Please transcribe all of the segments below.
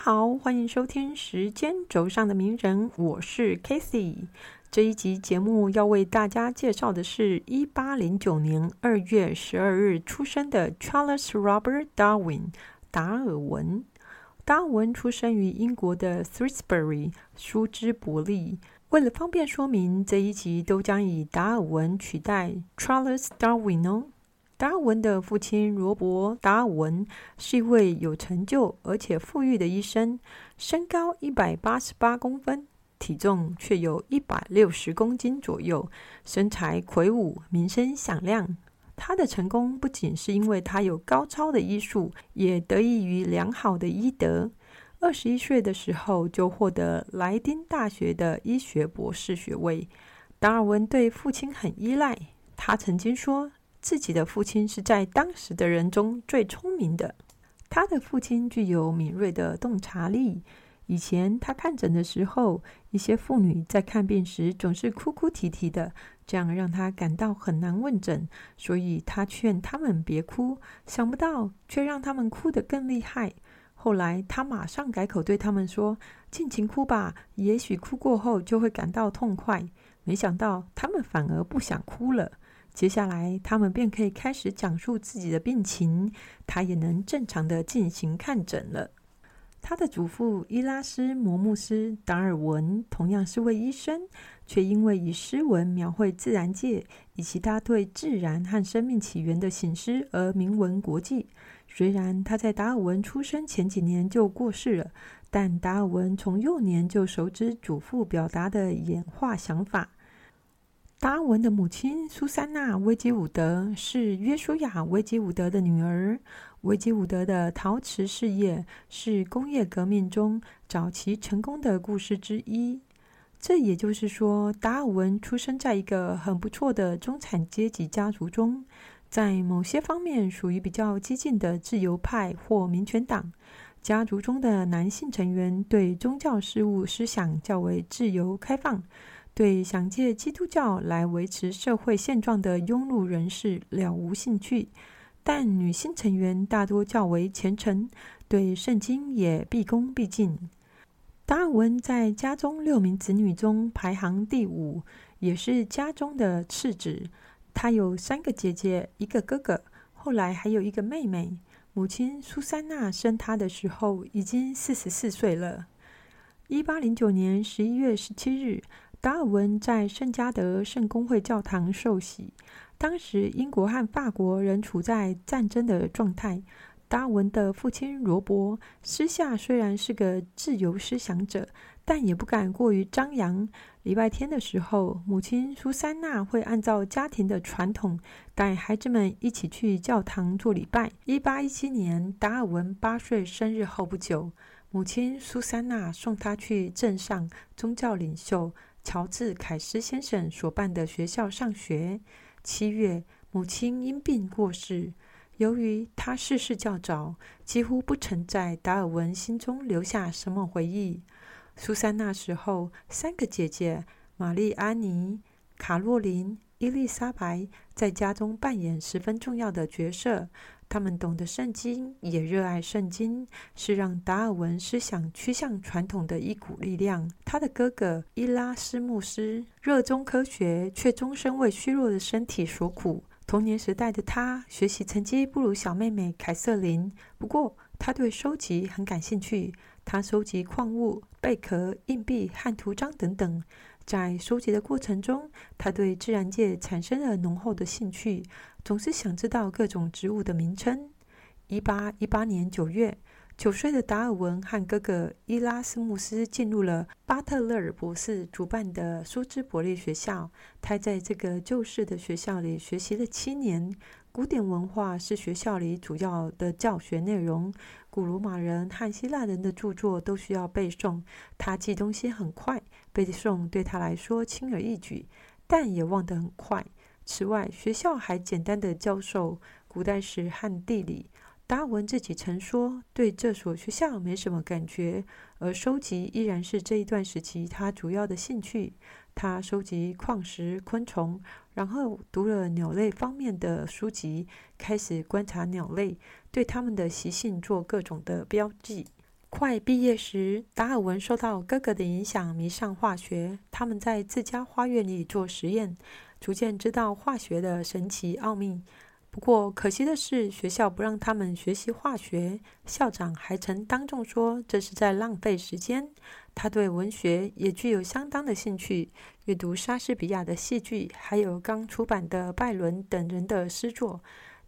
好，欢迎收听《时间轴上的名人》，我是 Casey。这一集节目要为大家介绍的是一八零九年二月十二日出生的 Charles Robert Darwin 达尔文。达尔文出生于英国的 s h r e s b u r y 舒兹伯利。为了方便说明，这一集都将以达尔文取代 Charles Darwin 哦。达尔文的父亲罗伯·达尔文是一位有成就而且富裕的医生，身高一百八十八公分，体重却有一百六十公斤左右，身材魁梧，名声响亮。他的成功不仅是因为他有高超的医术，也得益于良好的医德。二十一岁的时候就获得莱丁大学的医学博士学位。达尔文对父亲很依赖，他曾经说。自己的父亲是在当时的人中最聪明的。他的父亲具有敏锐的洞察力。以前他看诊的时候，一些妇女在看病时总是哭哭啼啼的，这样让他感到很难问诊。所以他劝他们别哭，想不到却让他们哭得更厉害。后来他马上改口对他们说：“尽情哭吧，也许哭过后就会感到痛快。”没想到他们反而不想哭了。接下来，他们便可以开始讲述自己的病情，他也能正常的进行看诊了。他的祖父伊拉斯摩穆斯·达尔文同样是位医生，却因为以诗文描绘自然界以及他对自然和生命起源的醒思而名闻国际。虽然他在达尔文出生前几年就过世了，但达尔文从幼年就熟知祖父表达的演化想法。达尔文的母亲苏珊娜·维吉伍德是约书亚·维吉伍德的女儿。维吉伍德的陶瓷事业是工业革命中早期成功的故事之一。这也就是说，达尔文出生在一个很不错的中产阶级家族中，在某些方面属于比较激进的自由派或民权党。家族中的男性成员对宗教事务思想较为自由开放。对想借基督教来维持社会现状的庸碌人士了无兴趣，但女性成员大多较为虔诚，对圣经也毕恭毕敬。达尔文在家中六名子女中排行第五，也是家中的次子。他有三个姐姐，一个哥哥，后来还有一个妹妹。母亲苏珊娜生他的时候已经四十四岁了。一八零九年十一月十七日。达尔文在圣加德圣公会教堂受洗。当时，英国和法国仍处在战争的状态。达尔文的父亲罗伯私下虽然是个自由思想者，但也不敢过于张扬。礼拜天的时候，母亲苏珊娜会按照家庭的传统带孩子们一起去教堂做礼拜。一八一七年，达尔文八岁生日后不久，母亲苏珊娜送他去镇上宗教领袖。乔治·凯斯先生所办的学校上学。七月，母亲因病过世。由于他逝世较早，几乎不曾在达尔文心中留下什么回忆。苏珊那时候，三个姐姐玛丽安妮、卡洛琳、伊丽莎白在家中扮演十分重要的角色。他们懂得圣经，也热爱圣经，是让达尔文思想趋向传统的一股力量。他的哥哥伊拉斯穆斯热衷科学，却终身为虚弱的身体所苦。童年时代的他学习成绩不如小妹妹凯瑟琳，不过他对收集很感兴趣。他收集矿物、贝壳、硬币和图章等等。在收集的过程中，他对自然界产生了浓厚的兴趣，总是想知道各种植物的名称。一八一八年九月，九岁的达尔文和哥哥伊拉斯穆斯进入了巴特勒尔博士主办的苏兹伯利学校。他在这个旧式的学校里学习了七年。古典文化是学校里主要的教学内容，古罗马人和希腊人的著作都需要背诵。他记东西很快，背诵对他来说轻而易举，但也忘得很快。此外，学校还简单的教授古代史和地理。达尔文自己曾说，对这所学校没什么感觉，而收集依然是这一段时期他主要的兴趣。他收集矿石、昆虫，然后读了鸟类方面的书籍，开始观察鸟类，对它们的习性做各种的标记。快毕业时，达尔文受到哥哥的影响，迷上化学。他们在自家花园里做实验，逐渐知道化学的神奇奥秘。不过，可惜的是，学校不让他们学习化学。校长还曾当众说这是在浪费时间。他对文学也具有相当的兴趣，阅读莎士比亚的戏剧，还有刚出版的拜伦等人的诗作。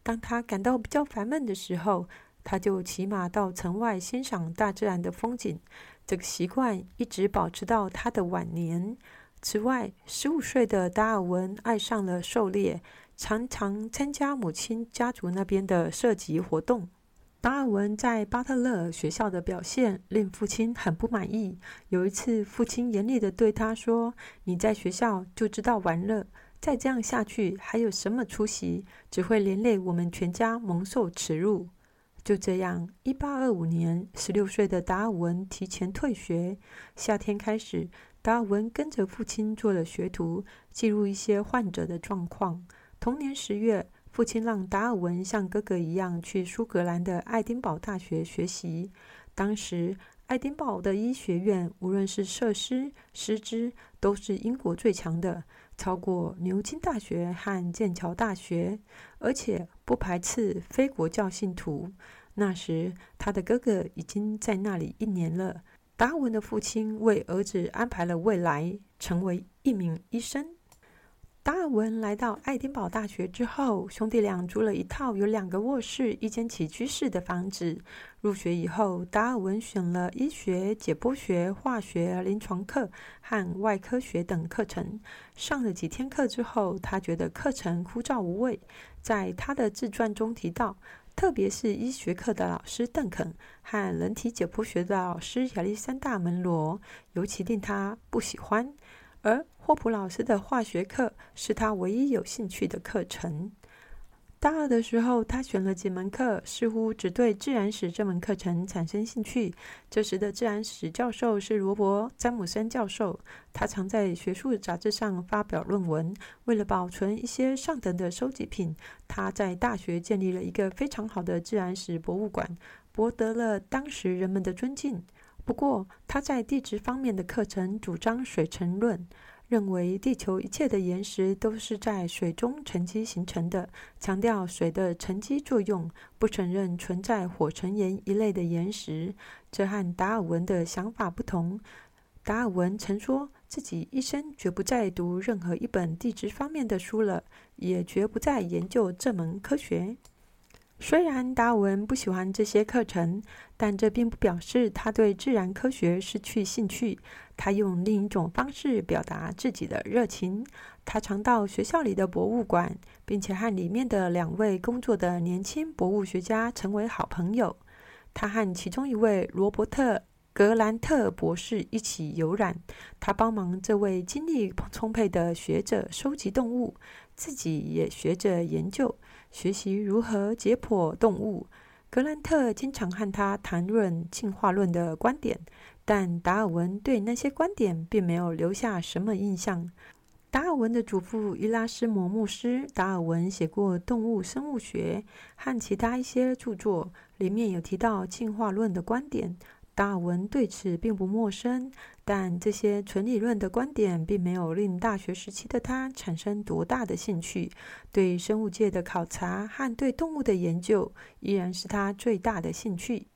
当他感到比较烦闷的时候，他就骑马到城外欣赏大自然的风景。这个习惯一直保持到他的晚年。此外，十五岁的达尔文爱上了狩猎。常常参加母亲家族那边的射击活动。达尔文在巴特勒学校的表现令父亲很不满意。有一次，父亲严厉地对他说：“你在学校就知道玩乐，再这样下去还有什么出息？只会连累我们全家蒙受耻辱。”就这样，一八二五年，十六岁的达尔文提前退学。夏天开始，达尔文跟着父亲做了学徒，记录一些患者的状况。同年十月，父亲让达尔文像哥哥一样去苏格兰的爱丁堡大学学习。当时，爱丁堡的医学院无论是设施、师资，都是英国最强的，超过牛津大学和剑桥大学，而且不排斥非国教信徒。那时，他的哥哥已经在那里一年了。达文的父亲为儿子安排了未来，成为一名医生。达尔文来到爱丁堡大学之后，兄弟俩租了一套有两个卧室、一间起居室的房子。入学以后，达尔文选了医学、解剖学、化学、临床课和外科学等课程。上了几天课之后，他觉得课程枯燥无味。在他的自传中提到，特别是医学课的老师邓肯和人体解剖学的老师亚历山大·门罗，尤其令他不喜欢。而霍普老师的化学课是他唯一有兴趣的课程。大二的时候，他选了几门课，似乎只对自然史这门课程产生兴趣。这时的自然史教授是罗伯·詹姆森教授，他常在学术杂志上发表论文。为了保存一些上等的收集品，他在大学建立了一个非常好的自然史博物馆，博得了当时人们的尊敬。不过，他在地质方面的课程主张水沉论，认为地球一切的岩石都是在水中沉积形成的，强调水的沉积作用，不承认存在火成岩一类的岩石。这和达尔文的想法不同。达尔文曾说自己一生绝不再读任何一本地质方面的书了，也绝不再研究这门科学。虽然达尔文不喜欢这些课程，但这并不表示他对自然科学失去兴趣。他用另一种方式表达自己的热情。他常到学校里的博物馆，并且和里面的两位工作的年轻博物学家成为好朋友。他和其中一位罗伯特·格兰特博士一起游览，他帮忙这位精力充沛的学者收集动物，自己也学着研究。学习如何解剖动物，格兰特经常和他谈论进化论的观点，但达尔文对那些观点并没有留下什么印象。达尔文的祖父伊拉斯摩牧师，达尔文写过《动物生物学》和其他一些著作，里面有提到进化论的观点。达尔文对此并不陌生，但这些纯理论的观点并没有令大学时期的他产生多大的兴趣。对生物界的考察和对动物的研究依然是他最大的兴趣。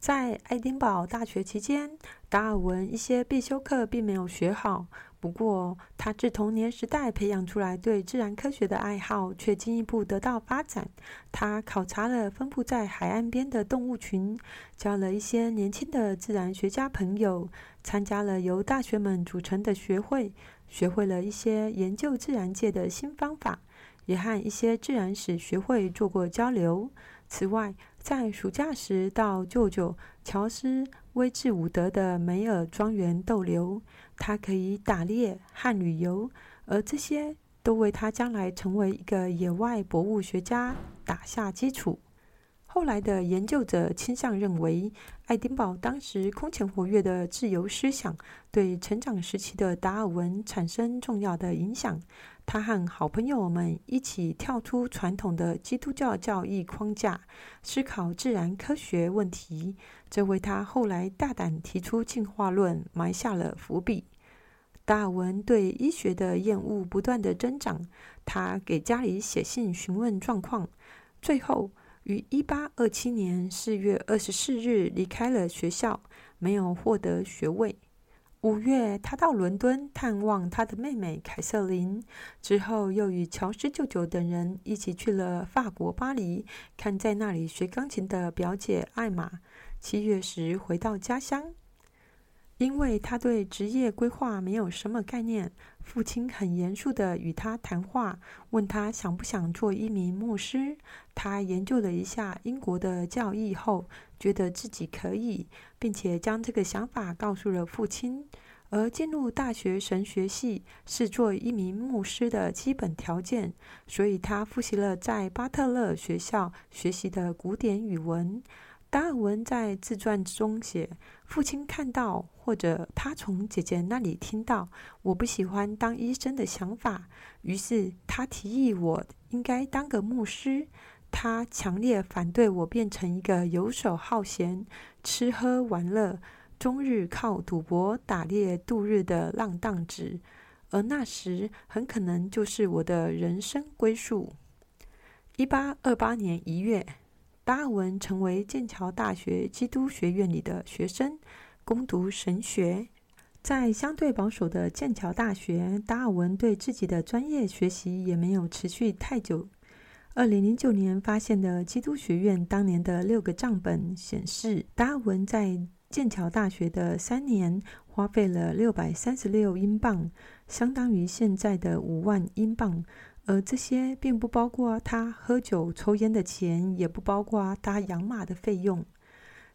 在爱丁堡大学期间，达尔文一些必修课并没有学好。不过，他自童年时代培养出来对自然科学的爱好却进一步得到发展。他考察了分布在海岸边的动物群，交了一些年轻的自然学家朋友，参加了由大学们组成的学会，学会了一些研究自然界的新方法，也和一些自然史学会做过交流。此外，在暑假时到舅舅乔斯·威治伍德的梅尔庄园逗留。他可以打猎和旅游，而这些都为他将来成为一个野外博物学家打下基础。后来的研究者倾向认为，爱丁堡当时空前活跃的自由思想对成长时期的达尔文产生重要的影响。他和好朋友们一起跳出传统的基督教教义框架，思考自然科学问题，这为他后来大胆提出进化论埋下了伏笔。达尔文对医学的厌恶不断的增长，他给家里写信询问状况，最后。于一八二七年四月二十四日离开了学校，没有获得学位。五月，他到伦敦探望他的妹妹凯瑟琳，之后又与乔斯舅舅等人一起去了法国巴黎，看在那里学钢琴的表姐艾玛。七月时回到家乡。因为他对职业规划没有什么概念，父亲很严肃地与他谈话，问他想不想做一名牧师。他研究了一下英国的教义后，觉得自己可以，并且将这个想法告诉了父亲。而进入大学神学系是做一名牧师的基本条件，所以他复习了在巴特勒学校学习的古典语文。达尔文在自传中写：“父亲看到，或者他从姐姐那里听到，我不喜欢当医生的想法，于是他提议我应该当个牧师。他强烈反对我变成一个游手好闲、吃喝玩乐、终日靠赌博、打猎度日的浪荡子，而那时很可能就是我的人生归宿。”一八二八年一月。达尔文成为剑桥大学基督学院里的学生，攻读神学。在相对保守的剑桥大学，达尔文对自己的专业学习也没有持续太久。二零零九年发现的基督学院当年的六个账本显示，达尔文在剑桥大学的三年花费了六百三十六英镑，相当于现在的五万英镑。而这些并不包括他喝酒抽烟的钱，也不包括他养马的费用。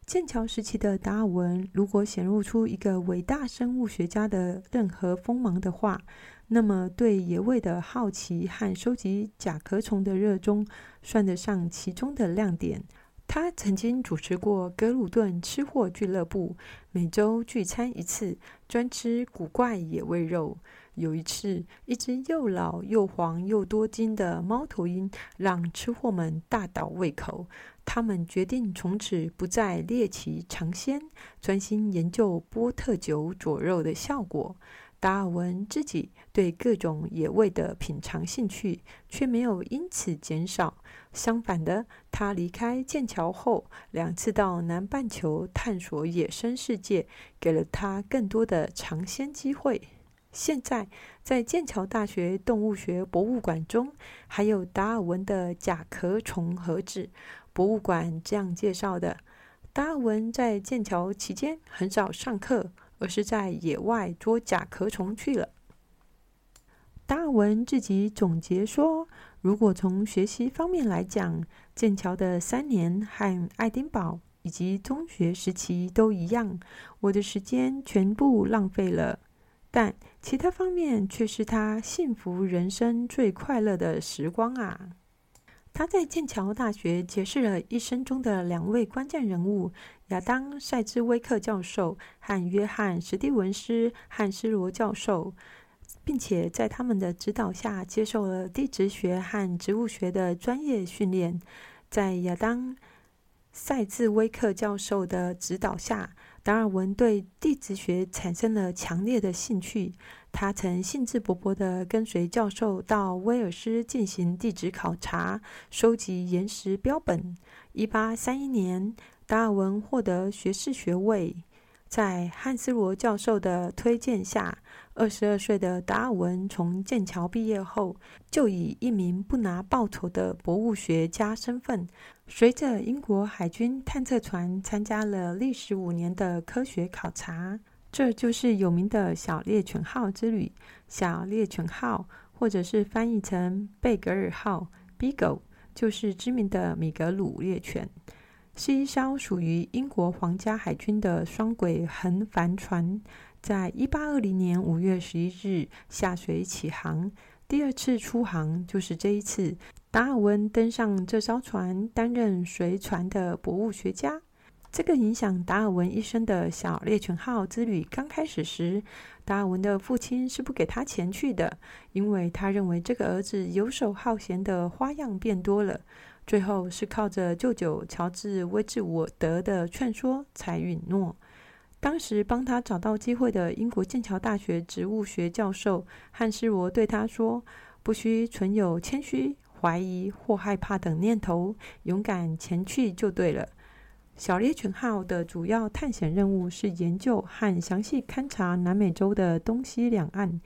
剑桥时期的达尔文，如果显露出一个伟大生物学家的任何锋芒的话，那么对野味的好奇和收集甲壳虫的热衷，算得上其中的亮点。他曾经主持过格鲁顿吃货俱乐部，每周聚餐一次，专吃古怪野味肉。有一次，一只又老又黄又多金的猫头鹰让吃货们大倒胃口。他们决定从此不再猎奇尝鲜，专心研究波特酒佐肉的效果。达尔文自己对各种野味的品尝兴趣却没有因此减少。相反的，他离开剑桥后，两次到南半球探索野生世界，给了他更多的尝鲜机会。现在，在剑桥大学动物学博物馆中，还有达尔文的甲壳虫盒子。博物馆这样介绍的：达尔文在剑桥期间很少上课，而是在野外捉甲壳虫去了。达尔文自己总结说：“如果从学习方面来讲，剑桥的三年和爱丁堡以及中学时期都一样，我的时间全部浪费了。”但其他方面却是他幸福人生最快乐的时光啊！他在剑桥大学结识了一生中的两位关键人物：亚当·塞兹威克教授和约翰·史蒂文斯·汉斯罗教授，并且在他们的指导下接受了地质学和植物学的专业训练。在亚当·塞兹威克教授的指导下，达尔文对地质学产生了强烈的兴趣。他曾兴致勃勃地跟随教授到威尔斯进行地质考察，收集岩石标本。1831年，达尔文获得学士学位。在汉斯罗教授的推荐下，二十二岁的达尔文从剑桥毕业后，就以一名不拿报酬的博物学家身份，随着英国海军探测船参加了历时五年的科学考察。这就是有名的小猎犬号之旅。小猎犬号，或者是翻译成贝格尔号 （Beagle），就是知名的米格鲁猎犬。是一艘属于英国皇家海军的双轨横帆船，在一八二零年五月十一日下水起航。第二次出航就是这一次，达尔文登上这艘船，担任随船的博物学家。这个影响达尔文一生的小猎犬号之旅刚开始时，达尔文的父亲是不给他钱去的，因为他认为这个儿子游手好闲的花样变多了。最后是靠着舅舅乔治·威治沃德的劝说才允诺。当时帮他找到机会的英国剑桥大学植物学教授汉斯·罗对他说：“不需存有谦虚、怀疑或害怕等念头，勇敢前去就对了。”小猎犬号的主要探险任务是研究和详细勘察南美洲的东西两岸。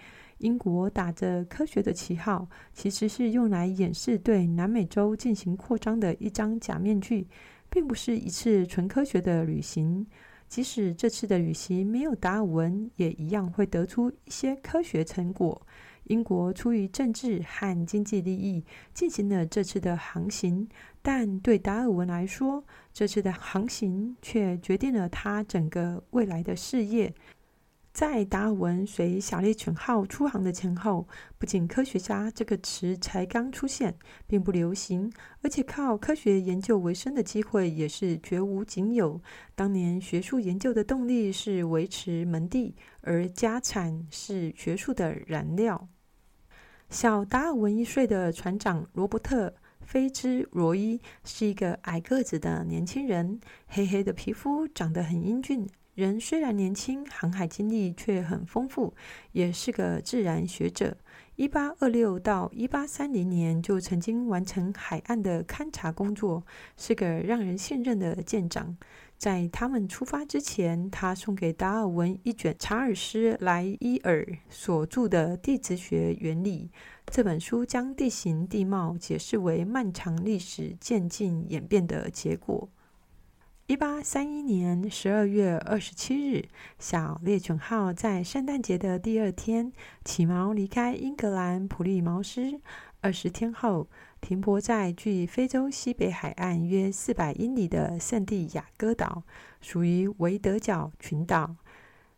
英国打着科学的旗号，其实是用来掩饰对南美洲进行扩张的一张假面具，并不是一次纯科学的旅行。即使这次的旅行没有达尔文，也一样会得出一些科学成果。英国出于政治和经济利益进行了这次的航行，但对达尔文来说，这次的航行却决定了他整个未来的事业。在达尔文随小猎犬号出航的前后，不仅“科学家”这个词才刚出现，并不流行，而且靠科学研究为生的机会也是绝无仅有。当年学术研究的动力是维持门第，而家产是学术的燃料。小达尔文一岁的船长罗伯特·菲兹罗伊是一个矮个子的年轻人，黑黑的皮肤，长得很英俊。人虽然年轻，航海经历却很丰富，也是个自然学者。一八二六到一八三零年就曾经完成海岸的勘察工作，是个让人信任的舰长。在他们出发之前，他送给达尔文一卷查尔斯·莱伊尔所著的《地质学原理》这本书，将地形地貌解释为漫长历史渐进演变的结果。一八三一年十二月二十七日，小猎犬号在圣诞节的第二天起锚离开英格兰普利茅斯。二十天后，停泊在距非洲西北海岸约四百英里的圣地亚哥岛，属于维德角群岛。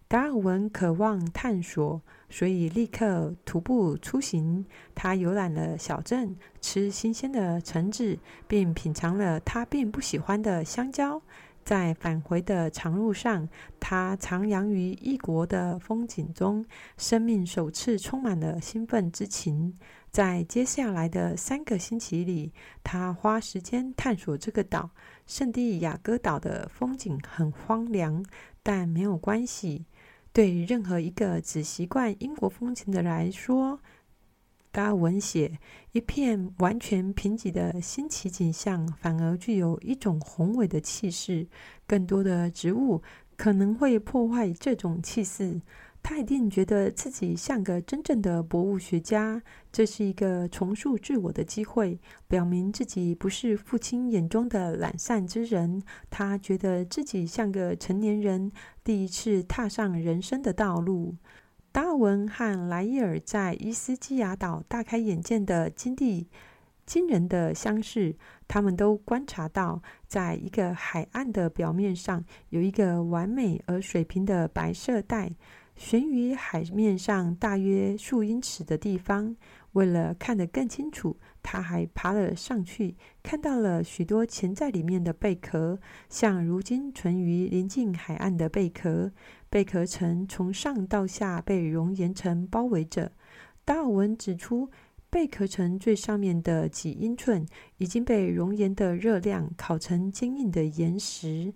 达尔文渴望探索，所以立刻徒步出行。他游览了小镇，吃新鲜的橙子，并品尝了他并不喜欢的香蕉。在返回的长路上，他徜徉于异国的风景中，生命首次充满了兴奋之情。在接下来的三个星期里，他花时间探索这个岛——圣地亚哥岛的风景很荒凉，但没有关系。对于任何一个只习惯英国风情的来说，达文写一片完全贫瘠的新奇景象，反而具有一种宏伟的气势。更多的植物可能会破坏这种气势。他一定觉得自己像个真正的博物学家，这是一个重塑自我的机会，表明自己不是父亲眼中的懒散之人。他觉得自己像个成年人，第一次踏上人生的道路。达尔文和莱伊尔在伊斯基亚岛大开眼界的经历惊人的相似，他们都观察到，在一个海岸的表面上有一个完美而水平的白色带。悬于海面上大约数英尺的地方。为了看得更清楚，他还爬了上去，看到了许多潜在里面的贝壳，像如今存于临近海岸的贝壳。贝壳层从上到下被熔岩层包围着。达尔文指出，贝壳层最上面的几英寸已经被熔岩的热量烤成坚硬的岩石。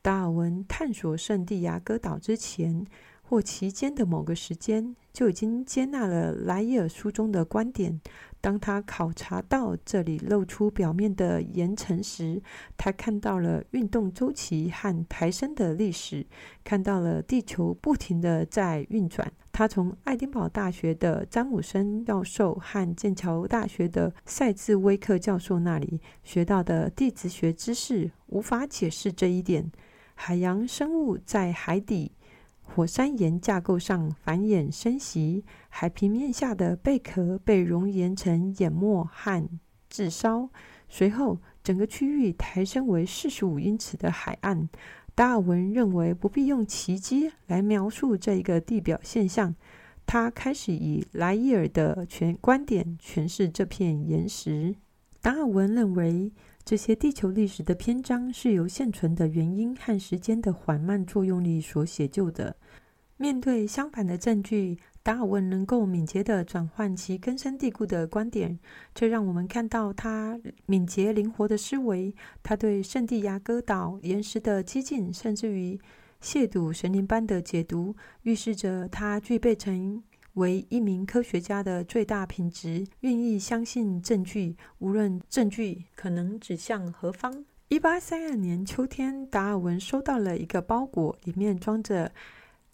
达尔文探索圣地亚哥岛之前。或期间的某个时间，就已经接纳了莱伊尔书中的观点。当他考察到这里露出表面的岩层时，他看到了运动周期和抬升的历史，看到了地球不停地在运转。他从爱丁堡大学的詹姆森教授和剑桥大学的塞兹威克教授那里学到的地质学知识，无法解释这一点。海洋生物在海底。火山岩架构上繁衍生息，海平面下的贝壳被熔岩层淹没和炙烧，随后整个区域抬升为四十五英尺的海岸。达尔文认为不必用奇迹来描述这一个地表现象。他开始以莱伊尔的全观点诠释这片岩石。达尔文认为，这些地球历史的篇章是由现存的原因和时间的缓慢作用力所写就的。面对相反的证据，达尔文能够敏捷地转换其根深蒂固的观点，这让我们看到他敏捷灵活的思维。他对圣地亚哥岛岩石的激进，甚至于亵渎神灵般的解读，预示着他具备成为一名科学家的最大品质：愿意相信证据，无论证据可能指向何方。一八三二年秋天，达尔文收到了一个包裹，里面装着。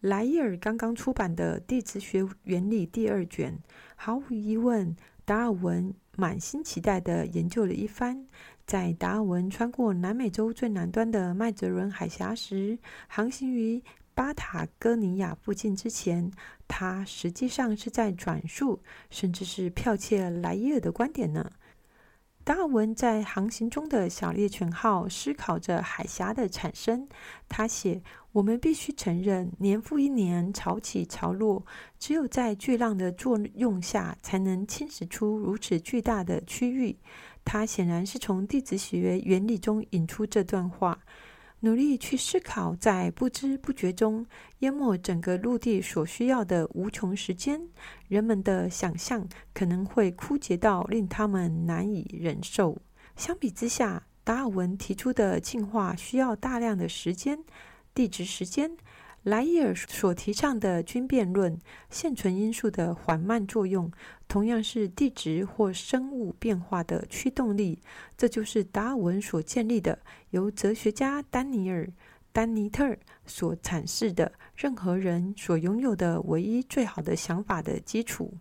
莱伊尔刚刚出版的《地质学原理》第二卷，毫无疑问，达尔文满心期待地研究了一番。在达尔文穿过南美洲最南端的麦哲伦海峡时，航行于巴塔哥尼亚附近之前，他实际上是在转述，甚至是剽窃莱伊尔的观点呢。达尔文在航行中的小猎犬号思考着海峡的产生。他写：“我们必须承认，年复一年，潮起潮落，只有在巨浪的作用下，才能侵蚀出如此巨大的区域。”他显然是从地质学原理中引出这段话。努力去思考，在不知不觉中淹没整个陆地所需要的无穷时间，人们的想象可能会枯竭到令他们难以忍受。相比之下，达尔文提出的进化需要大量的时间，地质时间。莱伊尔所提倡的均变论，现存因素的缓慢作用，同样是地质或生物变化的驱动力。这就是达尔文所建立的，由哲学家丹尼尔·丹尼特所阐释的任何人所拥有的唯一最好的想法的基础。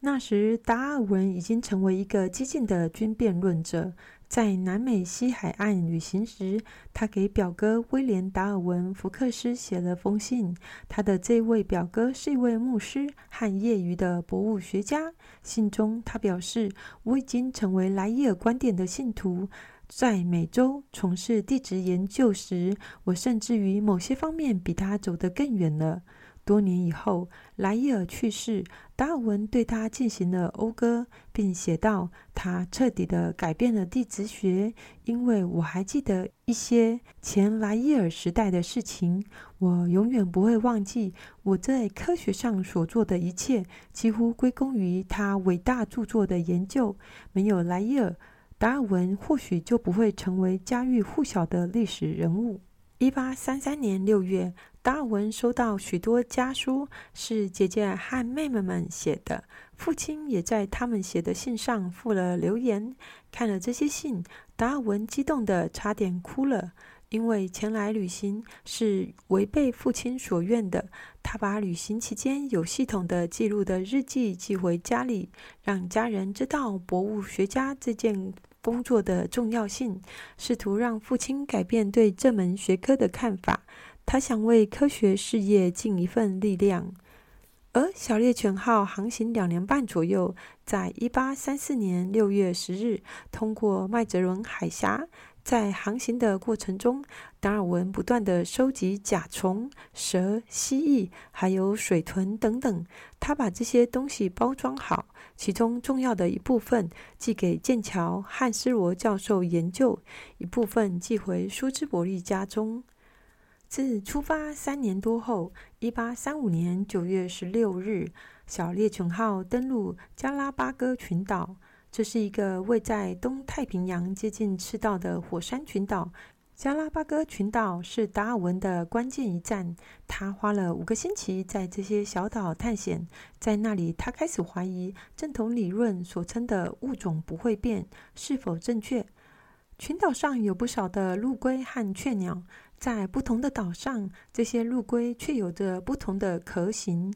那时，达尔文已经成为一个激进的均变论者。在南美西海岸旅行时，他给表哥威廉·达尔文·福克斯写了封信。他的这位表哥是一位牧师和业余的博物学家。信中，他表示：“我已经成为莱伊尔观点的信徒，在美洲从事地质研究时，我甚至于某些方面比他走得更远了。”多年以后，莱伊尔去世，达尔文对他进行了讴歌，并写道：“他彻底地改变了地质学，因为我还记得一些前莱伊尔时代的事情。我永远不会忘记我在科学上所做的一切，几乎归功于他伟大著作的研究。没有莱伊尔，达尔文或许就不会成为家喻户晓的历史人物。”一八三三年六月。达尔文收到许多家书，是姐姐和妹妹们写的。父亲也在他们写的信上附了留言。看了这些信，达尔文激动得差点哭了，因为前来旅行是违背父亲所愿的。他把旅行期间有系统的记录的日记寄回家里，让家人知道博物学家这件工作的重要性，试图让父亲改变对这门学科的看法。他想为科学事业尽一份力量，而小猎犬号航行两年半左右，在一八三四年六月十日通过麦哲伦海峡。在航行的过程中，达尔文不断地收集甲虫、蛇、蜥蜴，还有水豚等等。他把这些东西包装好，其中重要的一部分寄给剑桥汉斯罗教授研究，一部分寄回舒兹伯利家中。自出发三年多后，一八三五年九月十六日，小猎犬号登陆加拉巴哥群岛。这是一个位在东太平洋接近赤道的火山群岛。加拉巴哥群岛是达尔文的关键一站。他花了五个星期在这些小岛探险，在那里，他开始怀疑正统理论所称的物种不会变是否正确。群岛上有不少的陆龟和雀鸟。在不同的岛上，这些陆龟却有着不同的壳形，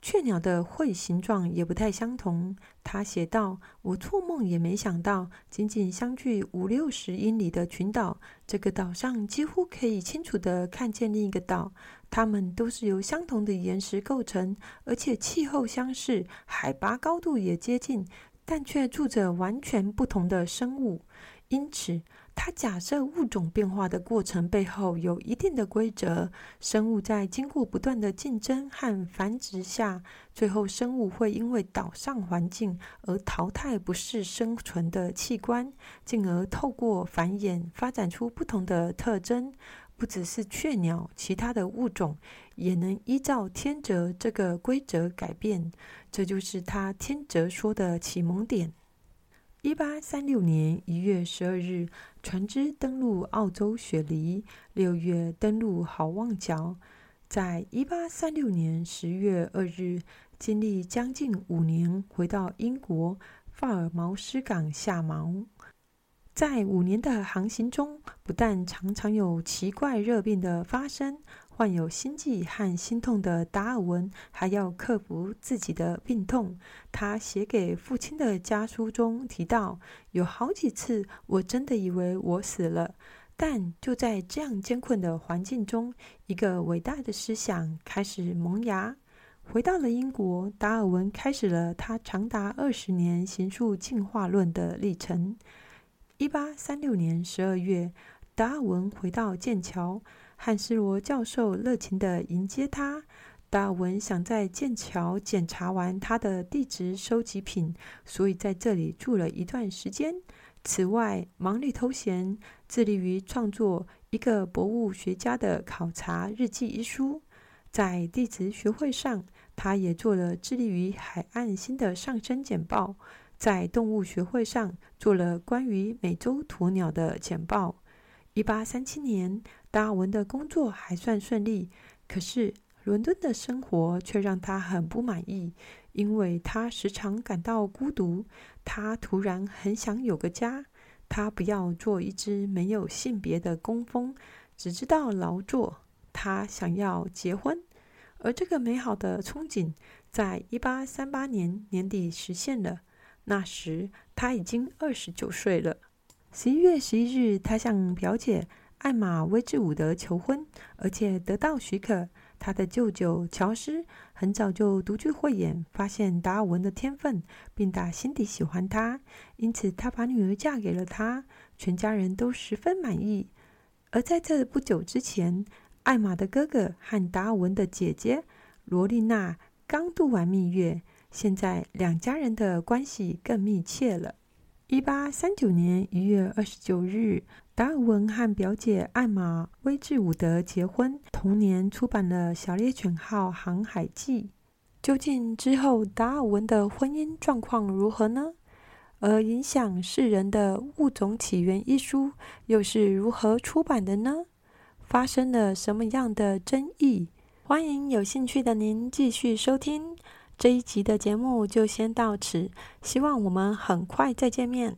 雀鸟的喙形状也不太相同。他写道：“我做梦也没想到，仅仅相距五六十英里的群岛，这个岛上几乎可以清楚地看见另一个岛。它们都是由相同的岩石构成，而且气候相似，海拔高度也接近，但却住着完全不同的生物。因此。”他假设物种变化的过程背后有一定的规则，生物在经过不断的竞争和繁殖下，最后生物会因为岛上环境而淘汰不适生存的器官，进而透过繁衍发展出不同的特征。不只是雀鸟，其他的物种也能依照天择这个规则改变。这就是他天择说的启蒙点。一八三六年一月十二日，船只登陆澳洲雪梨；六月登陆好望角。在一八三六年十月二日，经历将近五年，回到英国法尔茅斯港下锚。在五年的航行中，不但常常有奇怪热病的发生，患有心悸和心痛的达尔文还要克服自己的病痛。他写给父亲的家书中提到，有好几次我真的以为我死了。但就在这样艰困的环境中，一个伟大的思想开始萌芽。回到了英国，达尔文开始了他长达二十年行述进化论的历程。一八三六年十二月，达尔文回到剑桥，汉斯罗教授热情地迎接他。达尔文想在剑桥检查完他的地质收集品，所以在这里住了一段时间。此外，忙里偷闲，致力于创作一个博物学家的考察日记一书。在地质学会上，他也做了致力于海岸星的上升简报。在动物学会上做了关于美洲鸵鸟的简报。一八三七年，达尔文的工作还算顺利，可是伦敦的生活却让他很不满意，因为他时常感到孤独。他突然很想有个家。他不要做一只没有性别的工蜂，只知道劳作。他想要结婚，而这个美好的憧憬在一八三八年年底实现了。那时他已经二十九岁了。十一月十一日，他向表姐艾玛·威治伍德求婚，而且得到许可。他的舅舅乔斯很早就独具慧眼，发现达尔文的天分，并打心底喜欢他，因此他把女儿嫁给了他。全家人都十分满意。而在这不久之前，艾玛的哥哥和达尔文的姐姐罗丽娜刚度完蜜月。现在两家人的关系更密切了。一八三九年一月二十九日，达尔文和表姐艾玛·威治伍德结婚。同年出版了《小猎犬号航海记》。究竟之后达尔文的婚姻状况如何呢？而影响世人的《物种起源》一书又是如何出版的呢？发生了什么样的争议？欢迎有兴趣的您继续收听。这一集的节目就先到此，希望我们很快再见面。